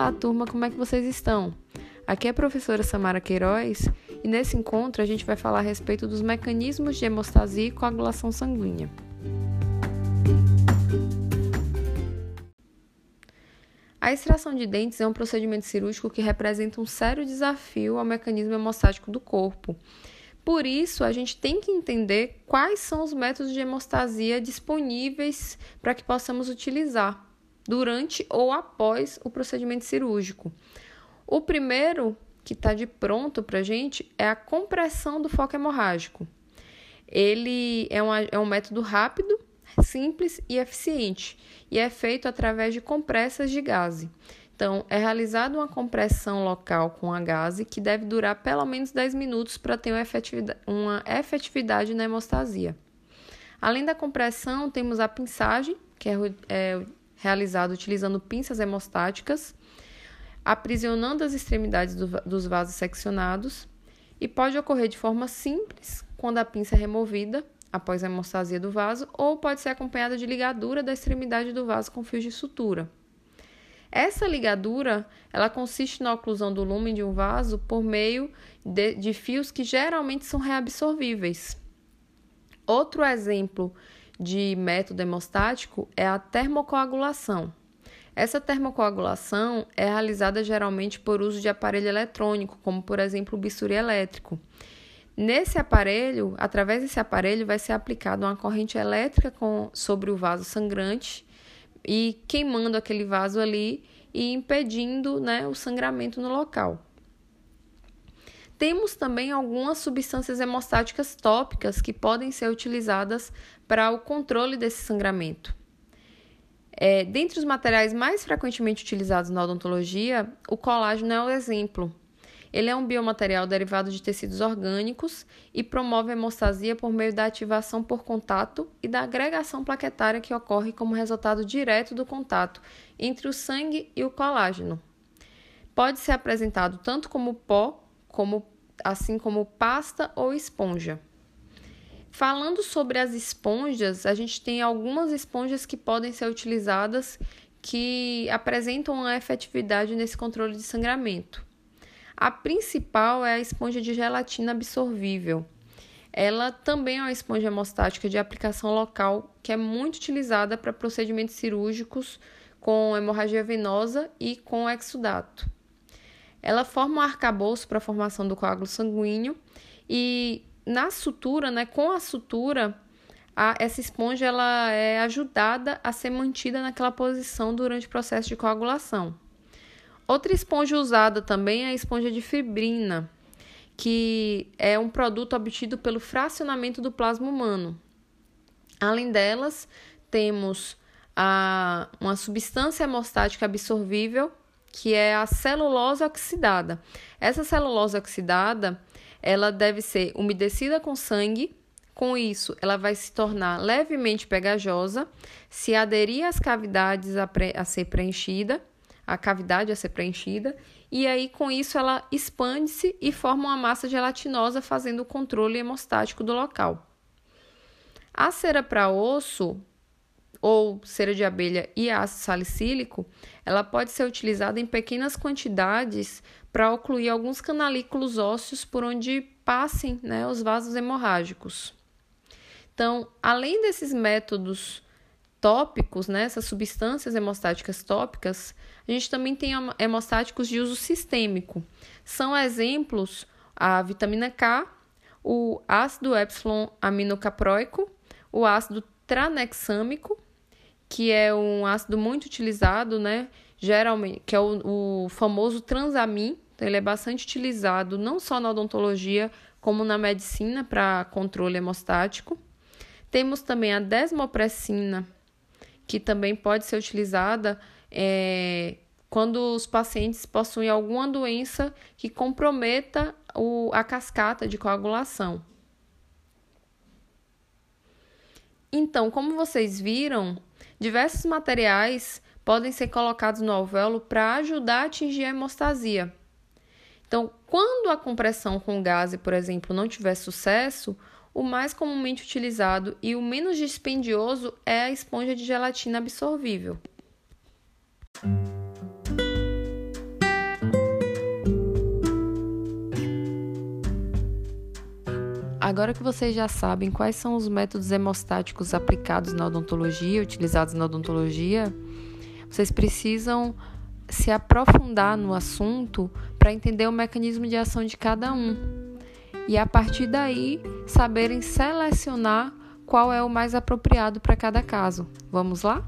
Olá, turma, como é que vocês estão? Aqui é a professora Samara Queiroz e nesse encontro a gente vai falar a respeito dos mecanismos de hemostasia e coagulação sanguínea. A extração de dentes é um procedimento cirúrgico que representa um sério desafio ao mecanismo hemostático do corpo. Por isso, a gente tem que entender quais são os métodos de hemostasia disponíveis para que possamos utilizar durante ou após o procedimento cirúrgico. O primeiro que está de pronto para a gente é a compressão do foco hemorrágico. Ele é, uma, é um método rápido, simples e eficiente e é feito através de compressas de gase. Então, é realizada uma compressão local com a gase que deve durar pelo menos 10 minutos para ter uma efetividade, uma efetividade na hemostasia. Além da compressão, temos a pinçagem, que é, é realizado utilizando pinças hemostáticas, aprisionando as extremidades do, dos vasos seccionados e pode ocorrer de forma simples quando a pinça é removida após a hemostasia do vaso ou pode ser acompanhada de ligadura da extremidade do vaso com fios de sutura. Essa ligadura, ela consiste na oclusão do lumen de um vaso por meio de, de fios que geralmente são reabsorvíveis. Outro exemplo de método hemostático é a termocoagulação. Essa termocoagulação é realizada geralmente por uso de aparelho eletrônico, como por exemplo o bisturi elétrico. Nesse aparelho, através desse aparelho, vai ser aplicada uma corrente elétrica com, sobre o vaso sangrante e queimando aquele vaso ali e impedindo né, o sangramento no local. Temos também algumas substâncias hemostáticas tópicas que podem ser utilizadas para o controle desse sangramento. É, dentre os materiais mais frequentemente utilizados na odontologia, o colágeno é o exemplo. Ele é um biomaterial derivado de tecidos orgânicos e promove a hemostasia por meio da ativação por contato e da agregação plaquetária que ocorre como resultado direto do contato entre o sangue e o colágeno. Pode ser apresentado tanto como pó como, assim como pasta ou esponja. Falando sobre as esponjas, a gente tem algumas esponjas que podem ser utilizadas que apresentam uma efetividade nesse controle de sangramento. A principal é a esponja de gelatina absorvível. Ela também é uma esponja hemostática de aplicação local que é muito utilizada para procedimentos cirúrgicos com hemorragia venosa e com exudato. Ela forma um arcabouço para a formação do coágulo sanguíneo e na sutura, né, com a sutura, a, essa esponja ela é ajudada a ser mantida naquela posição durante o processo de coagulação. Outra esponja usada também é a esponja de fibrina, que é um produto obtido pelo fracionamento do plasma humano. Além delas, temos a, uma substância hemostática absorvível que é a celulose oxidada. Essa celulose oxidada, ela deve ser umedecida com sangue. Com isso, ela vai se tornar levemente pegajosa, se aderir às cavidades a, pre a ser preenchida, a cavidade a ser preenchida, e aí com isso ela expande-se e forma uma massa gelatinosa, fazendo o controle hemostático do local. A cera para osso ou cera de abelha e ácido salicílico, ela pode ser utilizada em pequenas quantidades para ocluir alguns canalículos ósseos por onde passem né, os vasos hemorrágicos. Então, além desses métodos tópicos, né, essas substâncias hemostáticas tópicas, a gente também tem hemostáticos de uso sistêmico. São exemplos a vitamina K, o ácido epsilon aminocaproico, o ácido tranexâmico que é um ácido muito utilizado, né? Geralmente, que é o, o famoso transamin. Então, ele é bastante utilizado não só na odontologia, como na medicina para controle hemostático. Temos também a desmopressina, que também pode ser utilizada é, quando os pacientes possuem alguma doença que comprometa o, a cascata de coagulação. Então, como vocês viram, diversos materiais podem ser colocados no alvéolo para ajudar a atingir a hemostasia. Então, quando a compressão com gás, por exemplo, não tiver sucesso, o mais comumente utilizado e o menos dispendioso é a esponja de gelatina absorvível. Agora que vocês já sabem quais são os métodos hemostáticos aplicados na odontologia, utilizados na odontologia, vocês precisam se aprofundar no assunto para entender o mecanismo de ação de cada um. E a partir daí, saberem selecionar qual é o mais apropriado para cada caso. Vamos lá?